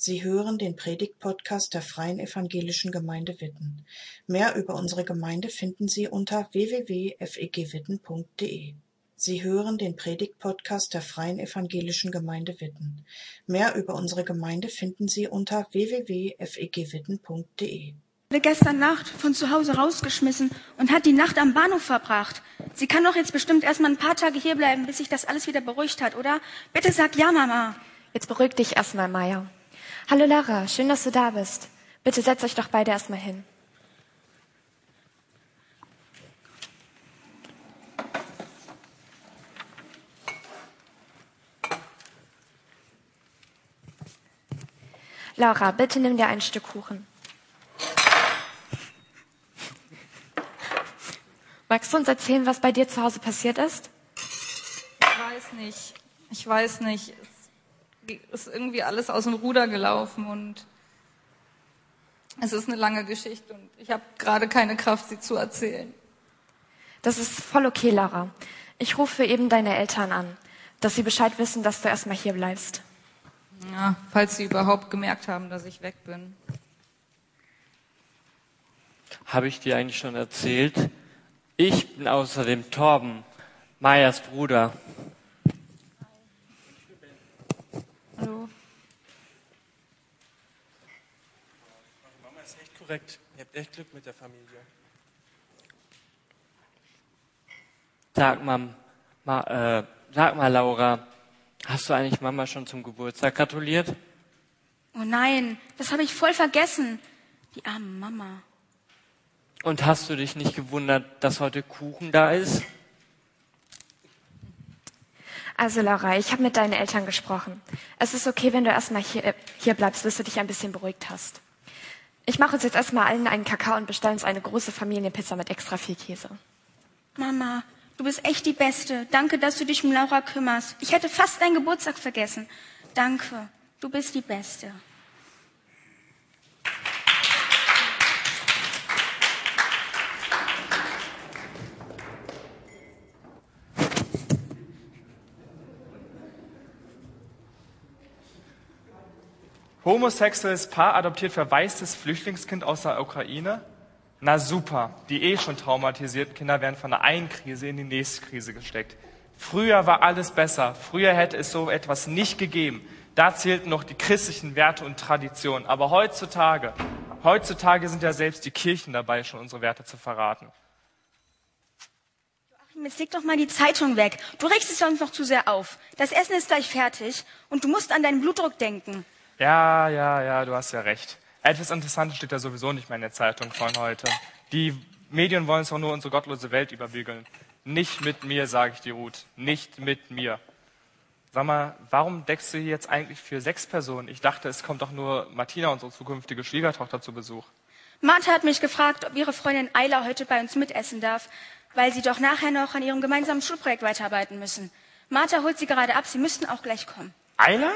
Sie hören den Predigt-Podcast der Freien Evangelischen Gemeinde Witten. Mehr über unsere Gemeinde finden Sie unter www.fegwitten.de. Sie hören den Predigt-Podcast der Freien Evangelischen Gemeinde Witten. Mehr über unsere Gemeinde finden Sie unter www.fegwitten.de. wurde gestern Nacht von zu Hause rausgeschmissen und hat die Nacht am Bahnhof verbracht. Sie kann doch jetzt bestimmt erstmal ein paar Tage hierbleiben, bis sich das alles wieder beruhigt hat, oder? Bitte sag ja, Mama. Jetzt beruhig dich erstmal, Maya. Hallo Lara, schön, dass du da bist. Bitte setzt euch doch beide erstmal hin. Laura, bitte nimm dir ein Stück Kuchen. Magst du uns erzählen, was bei dir zu Hause passiert ist? Ich weiß nicht. Ich weiß nicht. Es ist irgendwie alles aus dem Ruder gelaufen und es ist eine lange Geschichte und ich habe gerade keine Kraft, sie zu erzählen. Das ist voll okay, Lara. Ich rufe eben deine Eltern an, dass sie Bescheid wissen, dass du erstmal hier bleibst. Ja, falls sie überhaupt gemerkt haben, dass ich weg bin. Habe ich dir eigentlich schon erzählt? Ich bin außerdem Torben, Mayas Bruder. Hallo. Mama ist echt echt Glück mit der Familie. Sag mal, ma, äh, sag mal, Laura, hast du eigentlich Mama schon zum Geburtstag gratuliert? Oh nein, das habe ich voll vergessen. Die arme Mama. Und hast du dich nicht gewundert, dass heute Kuchen da ist? Also Laura, ich habe mit deinen Eltern gesprochen. Es ist okay, wenn du erstmal hier, äh, hier bleibst, bis du dich ein bisschen beruhigt hast. Ich mache uns jetzt erstmal allen einen Kakao und bestelle uns eine große Familienpizza mit extra viel Käse. Mama, du bist echt die Beste. Danke, dass du dich um Laura kümmerst. Ich hätte fast deinen Geburtstag vergessen. Danke, du bist die Beste. Homosexuelles Paar adoptiert verwaistes Flüchtlingskind aus der Ukraine? Na super, die eh schon traumatisierten Kinder werden von der einen Krise in die nächste Krise gesteckt. Früher war alles besser, früher hätte es so etwas nicht gegeben. Da zählten noch die christlichen Werte und Traditionen. Aber heutzutage, heutzutage sind ja selbst die Kirchen dabei, schon unsere Werte zu verraten. Achim, Jetzt leg doch mal die Zeitung weg. Du regst es sonst noch zu sehr auf. Das Essen ist gleich fertig und du musst an deinen Blutdruck denken. Ja, ja, ja, du hast ja recht. Etwas Interessantes steht ja sowieso nicht mehr in der Zeitung von heute. Die Medien wollen es doch nur unsere gottlose Welt überbügeln. Nicht mit mir, sage ich dir, Ruth. Nicht mit mir. Sag mal, warum deckst du hier jetzt eigentlich für sechs Personen? Ich dachte, es kommt doch nur Martina, unsere zukünftige Schwiegertochter, zu Besuch. Martha hat mich gefragt, ob ihre Freundin Ayla heute bei uns mitessen darf, weil sie doch nachher noch an ihrem gemeinsamen Schulprojekt weiterarbeiten müssen. Martha holt sie gerade ab, sie müssten auch gleich kommen. Ayla?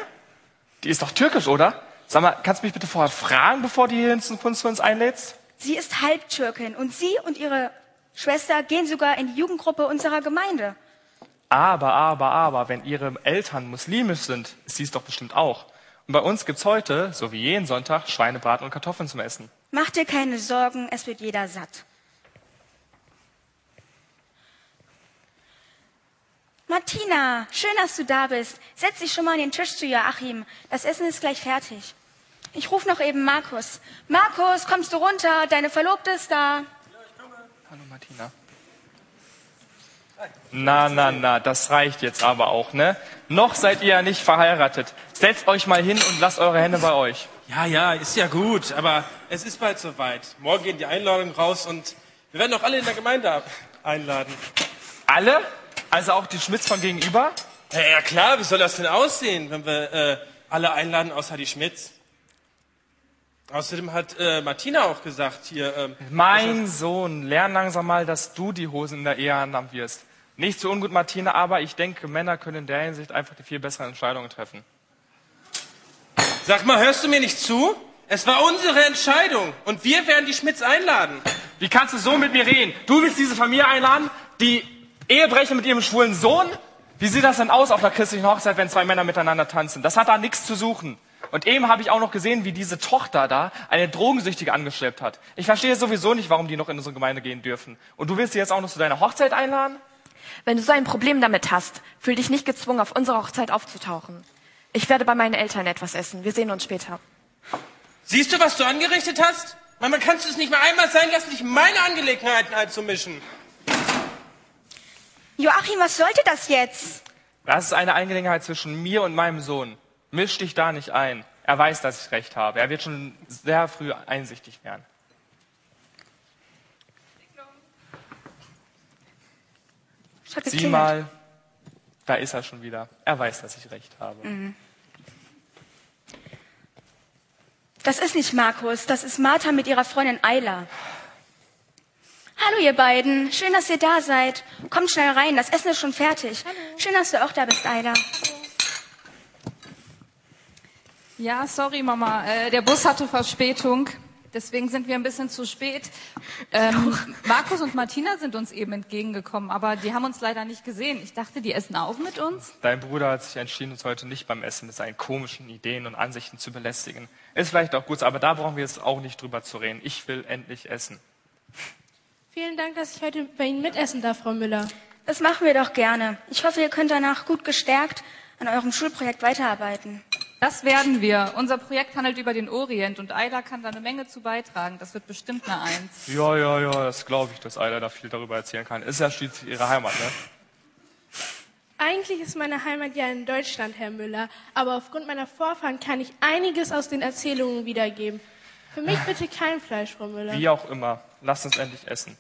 Die ist doch türkisch, oder? Sag mal, kannst du mich bitte vorher fragen, bevor du hier für uns einlädst? Sie ist Halbtürkin und sie und ihre Schwester gehen sogar in die Jugendgruppe unserer Gemeinde. Aber, aber, aber, wenn ihre Eltern muslimisch sind, ist sie es doch bestimmt auch. Und bei uns gibt's heute, so wie jeden Sonntag, Schweinebraten und Kartoffeln zum Essen. Mach dir keine Sorgen, es wird jeder satt. Martina, schön, dass du da bist. Setz dich schon mal an den Tisch zu Joachim. Das Essen ist gleich fertig. Ich rufe noch eben Markus. Markus, kommst du runter? Deine Verlobte ist da. Hallo Martina. Na, na, na, das reicht jetzt aber auch, ne? Noch seid ihr ja nicht verheiratet. Setzt euch mal hin und lasst eure Hände bei euch. Ja, ja, ist ja gut, aber es ist bald soweit. Morgen gehen die Einladungen raus und wir werden auch alle in der Gemeinde einladen. Alle? Also auch die Schmitz von gegenüber? Ja, ja klar, wie soll das denn aussehen, wenn wir äh, alle einladen, außer die Schmitz? Außerdem hat äh, Martina auch gesagt hier. Ähm, Mein Sohn, lern langsam mal, dass du die Hosen in der Ehe anhaben wirst. Nicht so ungut, Martina, aber ich denke, Männer können in der Hinsicht einfach die viel besseren Entscheidungen treffen. Sag mal, hörst du mir nicht zu? Es war unsere Entscheidung und wir werden die Schmitz einladen. Wie kannst du so mit mir reden? Du willst diese Familie einladen, die Ehebrecher mit ihrem schwulen Sohn? Wie sieht das denn aus auf einer christlichen Hochzeit, wenn zwei Männer miteinander tanzen? Das hat da nichts zu suchen. Und eben habe ich auch noch gesehen, wie diese Tochter da eine Drogensüchtige angeschleppt hat. Ich verstehe sowieso nicht, warum die noch in unsere Gemeinde gehen dürfen. Und du willst sie jetzt auch noch zu deiner Hochzeit einladen? Wenn du so ein Problem damit hast, fühl dich nicht gezwungen, auf unserer Hochzeit aufzutauchen. Ich werde bei meinen Eltern etwas essen. Wir sehen uns später. Siehst du, was du angerichtet hast? Mama, kannst du es nicht mal einmal sein lassen, dich in meine Angelegenheiten einzumischen? Joachim, was sollte das jetzt? Das ist eine Angelegenheit zwischen mir und meinem Sohn. Misch dich da nicht ein. Er weiß, dass ich recht habe. Er wird schon sehr früh einsichtig werden. Sieh mal, da ist er schon wieder. Er weiß, dass ich recht habe. Das ist nicht Markus, das ist Martha mit ihrer Freundin Ayla. Hallo ihr beiden, schön, dass ihr da seid. Kommt schnell rein, das Essen ist schon fertig. Schön, dass du auch da bist, Ayla. Ja, sorry, Mama. Äh, der Bus hatte Verspätung. Deswegen sind wir ein bisschen zu spät. Ähm, Markus und Martina sind uns eben entgegengekommen, aber die haben uns leider nicht gesehen. Ich dachte, die essen auch mit uns. Dein Bruder hat sich entschieden, uns heute nicht beim Essen mit seinen komischen Ideen und Ansichten zu belästigen. Ist vielleicht auch gut, aber da brauchen wir jetzt auch nicht drüber zu reden. Ich will endlich essen. Vielen Dank, dass ich heute bei Ihnen mitessen darf, Frau Müller. Das machen wir doch gerne. Ich hoffe, ihr könnt danach gut gestärkt an eurem Schulprojekt weiterarbeiten. Das werden wir. Unser Projekt handelt über den Orient und Ayla kann da eine Menge zu beitragen. Das wird bestimmt eine Eins. Ja, ja, ja, das glaube ich, dass Ayla da viel darüber erzählen kann. Ist ja schließlich ihre Heimat, ne? Eigentlich ist meine Heimat ja in Deutschland, Herr Müller, aber aufgrund meiner Vorfahren kann ich einiges aus den Erzählungen wiedergeben. Für mich bitte kein Fleisch, Frau Müller. Wie auch immer. Lass uns endlich essen.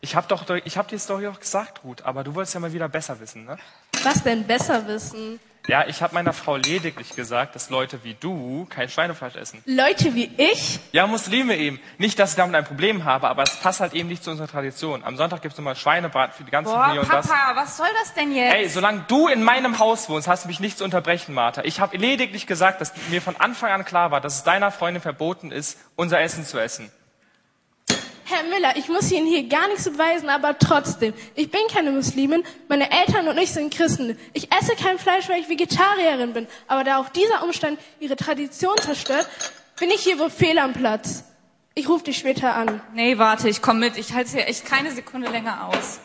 Ich habe doch, ich hab dir es doch auch gesagt, Ruth, aber du wolltest ja mal wieder besser wissen, ne? Was denn besser wissen? Ja, ich habe meiner Frau lediglich gesagt, dass Leute wie du kein Schweinefleisch essen. Leute wie ich? Ja, Muslime eben. Nicht, dass ich damit ein Problem habe, aber es passt halt eben nicht zu unserer Tradition. Am Sonntag gibt's immer Schweinebraten für die ganze Boah, Familie und das. Papa, was soll das denn jetzt? Ey, solange du in meinem Haus wohnst, hast du mich nicht zu unterbrechen, Martha. Ich habe lediglich gesagt, dass mir von Anfang an klar war, dass es deiner Freundin verboten ist, unser Essen zu essen. Herr Müller, ich muss Ihnen hier gar nichts beweisen, aber trotzdem. Ich bin keine Muslimin, meine Eltern und ich sind Christen. Ich esse kein Fleisch, weil ich Vegetarierin bin. Aber da auch dieser Umstand Ihre Tradition zerstört, bin ich hier wohl fehl am Platz. Ich rufe dich später an. Nee, warte, ich komm mit. Ich halte es hier echt keine Sekunde länger aus.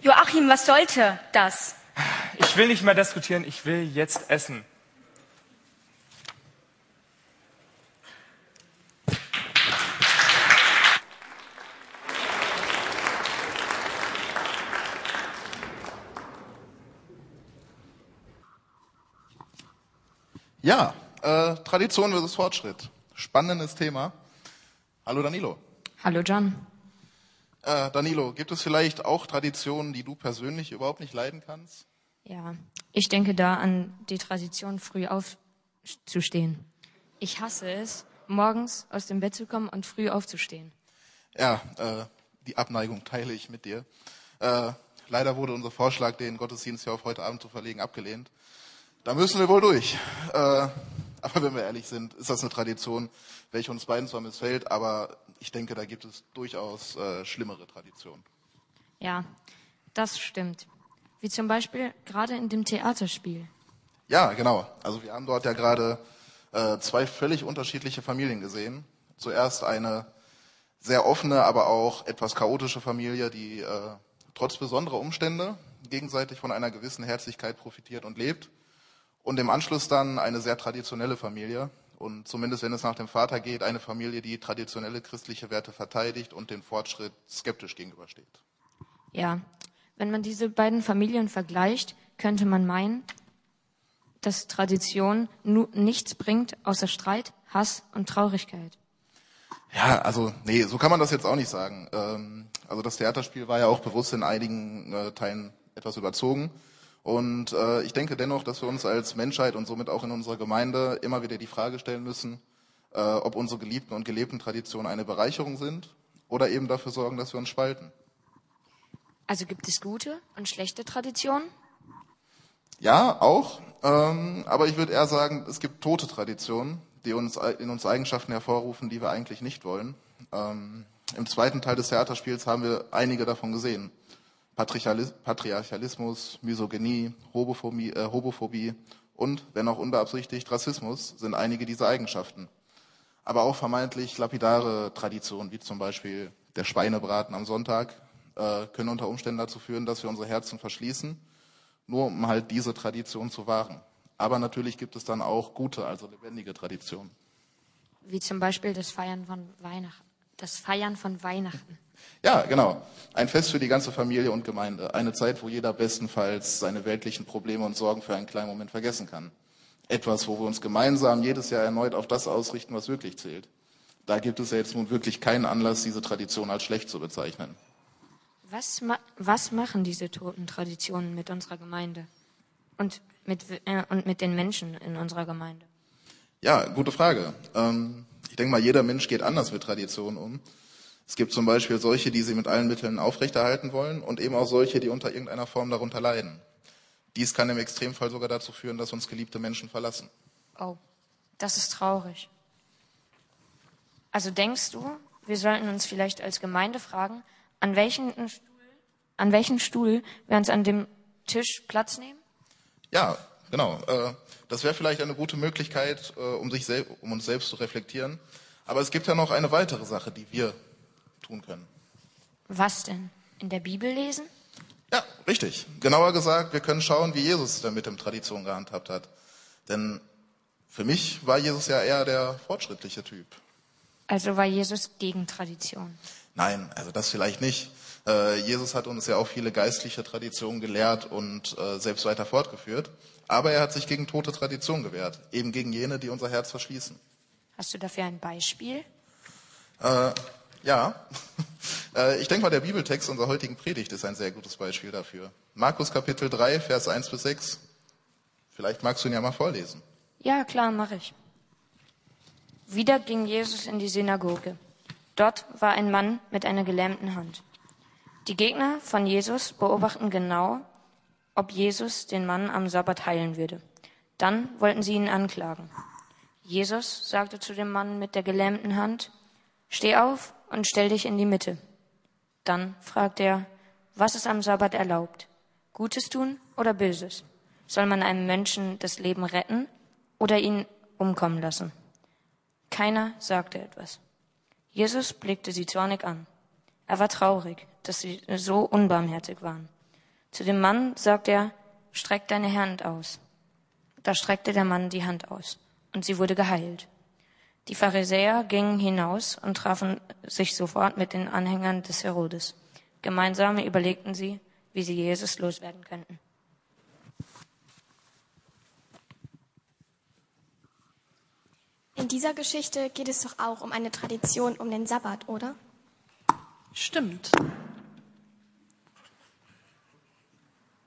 Joachim, was sollte das? Ich will nicht mehr diskutieren, ich will jetzt essen. Ja, äh, Tradition versus Fortschritt. Spannendes Thema. Hallo Danilo. Hallo John. Äh, Danilo, gibt es vielleicht auch Traditionen, die du persönlich überhaupt nicht leiden kannst? Ja, ich denke da an die Tradition, früh aufzustehen. Ich hasse es, morgens aus dem Bett zu kommen und früh aufzustehen. Ja, äh, die Abneigung teile ich mit dir. Äh, leider wurde unser Vorschlag, den Gottesdienst hier auf heute Abend zu verlegen, abgelehnt. Da müssen wir wohl durch. Äh, aber wenn wir ehrlich sind, ist das eine Tradition, welche uns beiden zwar missfällt, aber ich denke, da gibt es durchaus äh, schlimmere Traditionen. Ja, das stimmt. Wie zum Beispiel gerade in dem Theaterspiel. Ja, genau. Also wir haben dort ja gerade äh, zwei völlig unterschiedliche Familien gesehen. Zuerst eine sehr offene, aber auch etwas chaotische Familie, die äh, trotz besonderer Umstände gegenseitig von einer gewissen Herzlichkeit profitiert und lebt. Und im Anschluss dann eine sehr traditionelle Familie. Und zumindest wenn es nach dem Vater geht, eine Familie, die traditionelle christliche Werte verteidigt und den Fortschritt skeptisch gegenübersteht. Ja, wenn man diese beiden Familien vergleicht, könnte man meinen, dass Tradition nichts bringt außer Streit, Hass und Traurigkeit. Ja, also nee, so kann man das jetzt auch nicht sagen. Ähm, also das Theaterspiel war ja auch bewusst in einigen äh, Teilen etwas überzogen. Und äh, ich denke dennoch, dass wir uns als Menschheit und somit auch in unserer Gemeinde immer wieder die Frage stellen müssen, äh, ob unsere geliebten und gelebten Traditionen eine Bereicherung sind oder eben dafür sorgen, dass wir uns spalten. Also gibt es gute und schlechte Traditionen? Ja, auch. Ähm, aber ich würde eher sagen, es gibt tote Traditionen, die uns in uns Eigenschaften hervorrufen, die wir eigentlich nicht wollen. Ähm, Im zweiten Teil des Theaterspiels haben wir einige davon gesehen. Patriarchalis- Patriarchalismus, Misogynie, Homophobie, äh, Homophobie und, wenn auch unbeabsichtigt, Rassismus sind einige dieser Eigenschaften. Aber auch vermeintlich lapidare Traditionen, wie zum Beispiel der Schweinebraten am Sonntag, äh, können unter Umständen dazu führen, dass wir unsere Herzen verschließen, nur um halt diese Tradition zu wahren. Aber natürlich gibt es dann auch gute, also lebendige Traditionen. Wie zum Beispiel das Feiern von Weihnachten. Das Feiern von Weihnachten. Ja, genau. Ein Fest für die ganze Familie und Gemeinde. Eine Zeit, wo jeder bestenfalls seine weltlichen Probleme und Sorgen für einen kleinen Moment vergessen kann. Etwas, wo wir uns gemeinsam jedes Jahr erneut auf das ausrichten, was wirklich zählt. Da gibt es ja jetzt nun wirklich keinen Anlass, diese Tradition als schlecht zu bezeichnen. Was, ma was machen diese toten Traditionen mit unserer Gemeinde und mit, äh, und mit den Menschen in unserer Gemeinde? Ja, gute Frage. Ähm, ich denke mal, jeder Mensch geht anders mit Traditionen um. Es gibt zum Beispiel solche, die sie mit allen Mitteln aufrechterhalten wollen und eben auch solche, die unter irgendeiner Form darunter leiden. Dies kann im Extremfall sogar dazu führen, dass uns geliebte Menschen verlassen. Oh, das ist traurig. Also denkst du, wir sollten uns vielleicht als Gemeinde fragen, an welchen Stuhl, an welchen Stuhl wir uns an dem Tisch Platz nehmen? Ja, genau. Äh, das wäre vielleicht eine gute Möglichkeit, äh, um, sich um uns selbst zu reflektieren. Aber es gibt ja noch eine weitere Sache, die wir tun können. Was denn? In der Bibel lesen? Ja, richtig. Genauer gesagt, wir können schauen, wie Jesus damit im Tradition gehandhabt hat. Denn für mich war Jesus ja eher der fortschrittliche Typ. Also war Jesus gegen Tradition? Nein, also das vielleicht nicht. Äh, Jesus hat uns ja auch viele geistliche Traditionen gelehrt und äh, selbst weiter fortgeführt. Aber er hat sich gegen tote Traditionen gewehrt, eben gegen jene, die unser Herz verschließen. Hast du dafür ein Beispiel? Äh, ja, äh, ich denke mal, der Bibeltext unserer heutigen Predigt ist ein sehr gutes Beispiel dafür. Markus Kapitel 3, Vers 1 bis 6. Vielleicht magst du ihn ja mal vorlesen. Ja, klar, mache ich. Wieder ging Jesus in die Synagoge. Dort war ein Mann mit einer gelähmten Hand. Die Gegner von Jesus beobachten genau, ob Jesus den Mann am Sabbat heilen würde. Dann wollten sie ihn anklagen. Jesus sagte zu dem Mann mit der gelähmten Hand, Steh auf und stell dich in die Mitte. Dann fragt er, was ist am Sabbat erlaubt? Gutes tun oder Böses? Soll man einem Menschen das Leben retten oder ihn umkommen lassen? Keiner sagte etwas. Jesus blickte sie zornig an. Er war traurig, dass sie so unbarmherzig waren. Zu dem Mann sagte er, streck deine Hand aus. Da streckte der Mann die Hand aus, und sie wurde geheilt. Die Pharisäer gingen hinaus und trafen sich sofort mit den Anhängern des Herodes. Gemeinsam überlegten sie, wie sie Jesus loswerden könnten. In dieser Geschichte geht es doch auch um eine Tradition um den Sabbat, oder? Stimmt.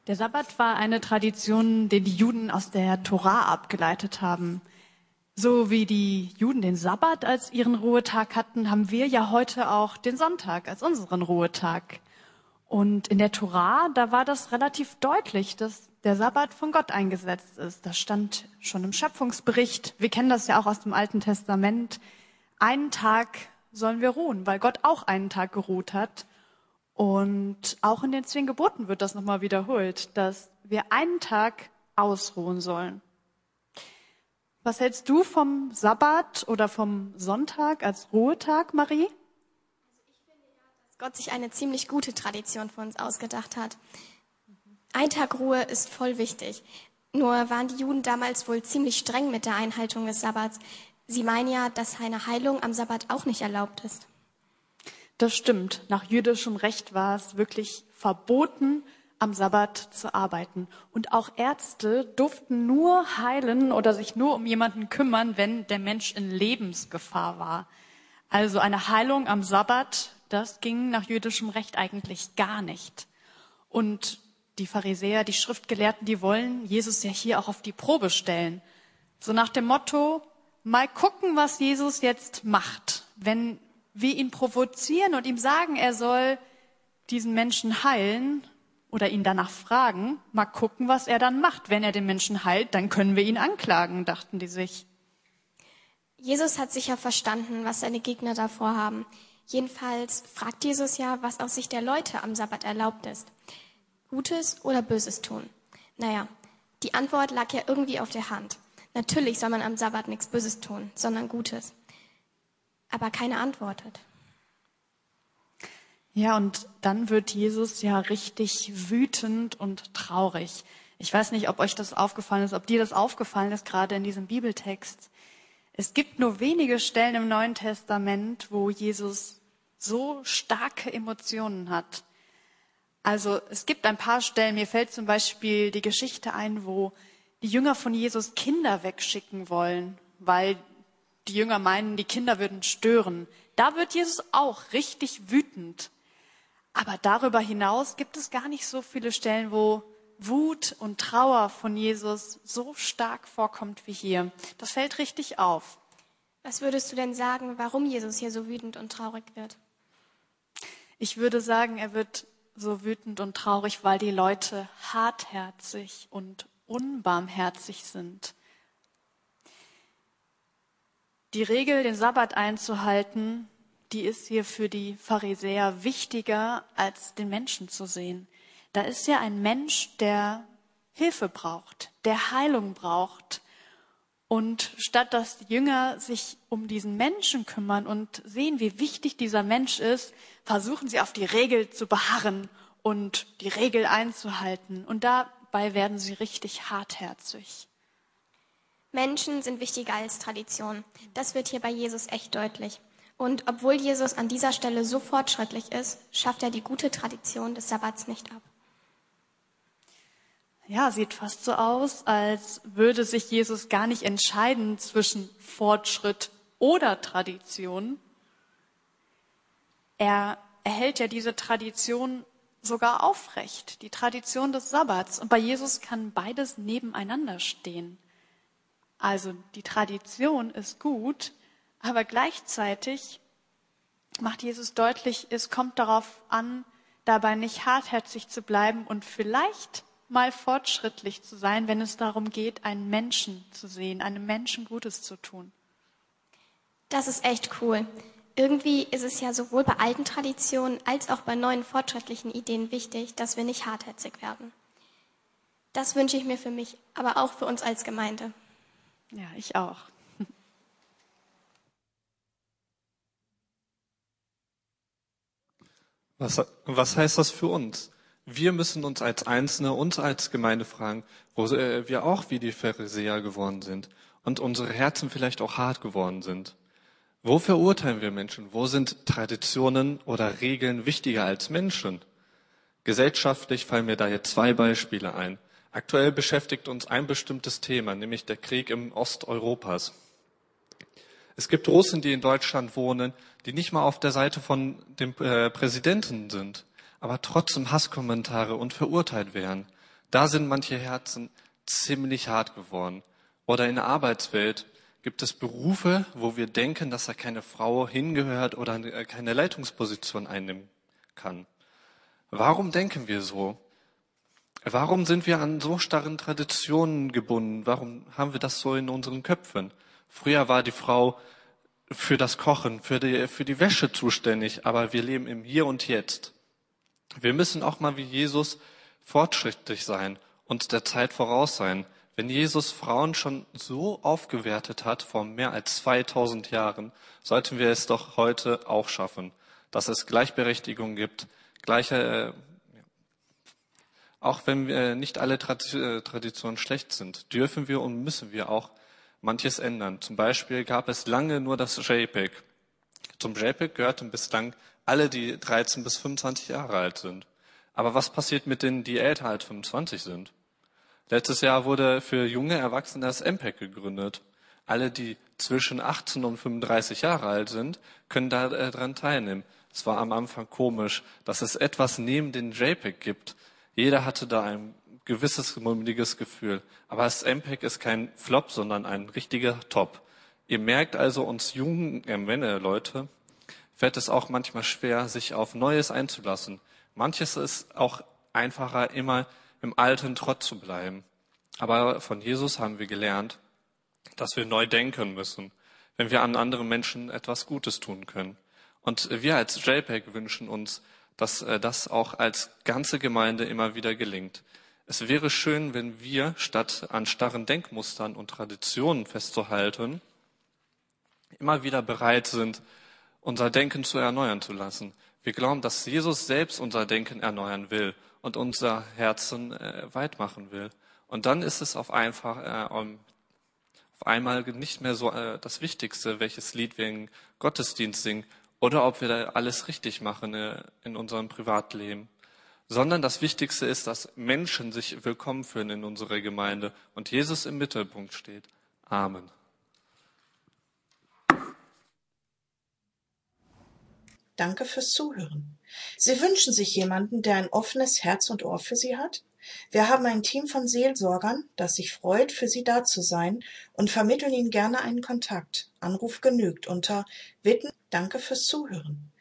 Der Sabbat war eine Tradition, den die Juden aus der Torah abgeleitet haben. So wie die Juden den Sabbat als ihren Ruhetag hatten, haben wir ja heute auch den Sonntag als unseren Ruhetag. Und in der Torah, da war das relativ deutlich, dass der Sabbat von Gott eingesetzt ist. Das stand schon im Schöpfungsbericht. Wir kennen das ja auch aus dem Alten Testament. Einen Tag sollen wir ruhen, weil Gott auch einen Tag geruht hat. Und auch in den zehn Geboten wird das nochmal wiederholt, dass wir einen Tag ausruhen sollen. Was hältst du vom Sabbat oder vom Sonntag als Ruhetag, Marie? Also ich finde ja, dass Gott sich eine ziemlich gute Tradition für uns ausgedacht hat. Ein Tag Ruhe ist voll wichtig. Nur waren die Juden damals wohl ziemlich streng mit der Einhaltung des Sabbats. Sie meinen ja, dass eine Heilung am Sabbat auch nicht erlaubt ist. Das stimmt. Nach jüdischem Recht war es wirklich verboten, am Sabbat zu arbeiten. Und auch Ärzte durften nur heilen oder sich nur um jemanden kümmern, wenn der Mensch in Lebensgefahr war. Also eine Heilung am Sabbat, das ging nach jüdischem Recht eigentlich gar nicht. Und die Pharisäer, die Schriftgelehrten, die wollen Jesus ja hier auch auf die Probe stellen. So nach dem Motto, mal gucken, was Jesus jetzt macht. Wenn wir ihn provozieren und ihm sagen, er soll diesen Menschen heilen, oder ihn danach fragen, mal gucken, was er dann macht. Wenn er den Menschen heilt, dann können wir ihn anklagen, dachten die sich. Jesus hat sicher verstanden, was seine Gegner davor haben. Jedenfalls fragt Jesus ja, was aus Sicht der Leute am Sabbat erlaubt ist. Gutes oder Böses tun. Naja, Die Antwort lag ja irgendwie auf der Hand. Natürlich soll man am Sabbat nichts Böses tun, sondern Gutes. Aber keiner antwortet. Ja, und dann wird Jesus ja richtig wütend und traurig. Ich weiß nicht, ob euch das aufgefallen ist, ob dir das aufgefallen ist, gerade in diesem Bibeltext. Es gibt nur wenige Stellen im Neuen Testament, wo Jesus so starke Emotionen hat. Also es gibt ein paar Stellen, mir fällt zum Beispiel die Geschichte ein, wo die Jünger von Jesus Kinder wegschicken wollen, weil die Jünger meinen, die Kinder würden stören. Da wird Jesus auch richtig wütend. Aber darüber hinaus gibt es gar nicht so viele Stellen, wo Wut und Trauer von Jesus so stark vorkommt wie hier. Das fällt richtig auf. Was würdest du denn sagen, warum Jesus hier so wütend und traurig wird? Ich würde sagen, er wird so wütend und traurig, weil die Leute hartherzig und unbarmherzig sind. Die Regel, den Sabbat einzuhalten, die ist hier für die Pharisäer wichtiger, als den Menschen zu sehen. Da ist ja ein Mensch, der Hilfe braucht, der Heilung braucht. Und statt dass die Jünger sich um diesen Menschen kümmern und sehen, wie wichtig dieser Mensch ist, versuchen sie auf die Regel zu beharren und die Regel einzuhalten. Und dabei werden sie richtig hartherzig. Menschen sind wichtiger als Tradition. Das wird hier bei Jesus echt deutlich. Und obwohl Jesus an dieser Stelle so fortschrittlich ist, schafft er die gute Tradition des Sabbats nicht ab. Ja, sieht fast so aus, als würde sich Jesus gar nicht entscheiden zwischen Fortschritt oder Tradition. Er erhält ja diese Tradition sogar aufrecht, die Tradition des Sabbats. Und bei Jesus kann beides nebeneinander stehen. Also die Tradition ist gut, aber gleichzeitig macht Jesus deutlich, es kommt darauf an, dabei nicht hartherzig zu bleiben und vielleicht mal fortschrittlich zu sein, wenn es darum geht, einen Menschen zu sehen, einem Menschen Gutes zu tun. Das ist echt cool. Irgendwie ist es ja sowohl bei alten Traditionen als auch bei neuen fortschrittlichen Ideen wichtig, dass wir nicht hartherzig werden. Das wünsche ich mir für mich, aber auch für uns als Gemeinde. Ja, ich auch. Was, was heißt das für uns? Wir müssen uns als Einzelne, uns als Gemeinde fragen, wo äh, wir auch wie die Pharisäer geworden sind und unsere Herzen vielleicht auch hart geworden sind. Wo verurteilen wir Menschen? Wo sind Traditionen oder Regeln wichtiger als Menschen? Gesellschaftlich fallen mir da jetzt zwei Beispiele ein. Aktuell beschäftigt uns ein bestimmtes Thema, nämlich der Krieg im Osteuropas. Es gibt Russen, die in Deutschland wohnen, die nicht mal auf der Seite von dem äh, Präsidenten sind, aber trotzdem Hasskommentare und verurteilt werden. Da sind manche Herzen ziemlich hart geworden. Oder in der Arbeitswelt gibt es Berufe, wo wir denken, dass da keine Frau hingehört oder äh, keine Leitungsposition einnehmen kann. Warum denken wir so? Warum sind wir an so starren Traditionen gebunden? Warum haben wir das so in unseren Köpfen? Früher war die Frau für das Kochen, für die, für die Wäsche zuständig, aber wir leben im Hier und Jetzt. Wir müssen auch mal wie Jesus fortschrittlich sein und der Zeit voraus sein. Wenn Jesus Frauen schon so aufgewertet hat vor mehr als 2000 Jahren, sollten wir es doch heute auch schaffen, dass es Gleichberechtigung gibt, gleiche, äh, auch wenn wir nicht alle äh, Traditionen schlecht sind, dürfen wir und müssen wir auch manches ändern. Zum Beispiel gab es lange nur das JPEG. Zum JPEG gehörten bislang alle, die 13 bis 25 Jahre alt sind. Aber was passiert mit denen, die älter als 25 sind? Letztes Jahr wurde für junge Erwachsene das MPEG gegründet. Alle, die zwischen 18 und 35 Jahre alt sind, können daran teilnehmen. Es war am Anfang komisch, dass es etwas neben den JPEG gibt. Jeder hatte da ein gewisses mulmiges Gefühl. Aber das MPEG ist kein Flop, sondern ein richtiger Top. Ihr merkt also, uns jungen äh, Männer, Leute, fällt es auch manchmal schwer, sich auf Neues einzulassen. Manches ist auch einfacher, immer im alten Trott zu bleiben. Aber von Jesus haben wir gelernt, dass wir neu denken müssen, wenn wir an anderen Menschen etwas Gutes tun können. Und wir als JPEG wünschen uns, dass äh, das auch als ganze Gemeinde immer wieder gelingt. Es wäre schön, wenn wir, statt an starren Denkmustern und Traditionen festzuhalten, immer wieder bereit sind, unser Denken zu erneuern zu lassen. Wir glauben, dass Jesus selbst unser Denken erneuern will und unser Herzen äh, weit machen will. Und dann ist es auf, einfach, äh, auf einmal nicht mehr so äh, das Wichtigste, welches Lied wir im Gottesdienst singen oder ob wir da alles richtig machen äh, in unserem Privatleben sondern das Wichtigste ist, dass Menschen sich willkommen fühlen in unserer Gemeinde und Jesus im Mittelpunkt steht. Amen. Danke fürs Zuhören. Sie wünschen sich jemanden, der ein offenes Herz und Ohr für Sie hat? Wir haben ein Team von Seelsorgern, das sich freut, für Sie da zu sein und vermitteln Ihnen gerne einen Kontakt. Anruf genügt unter Witten. Danke fürs Zuhören.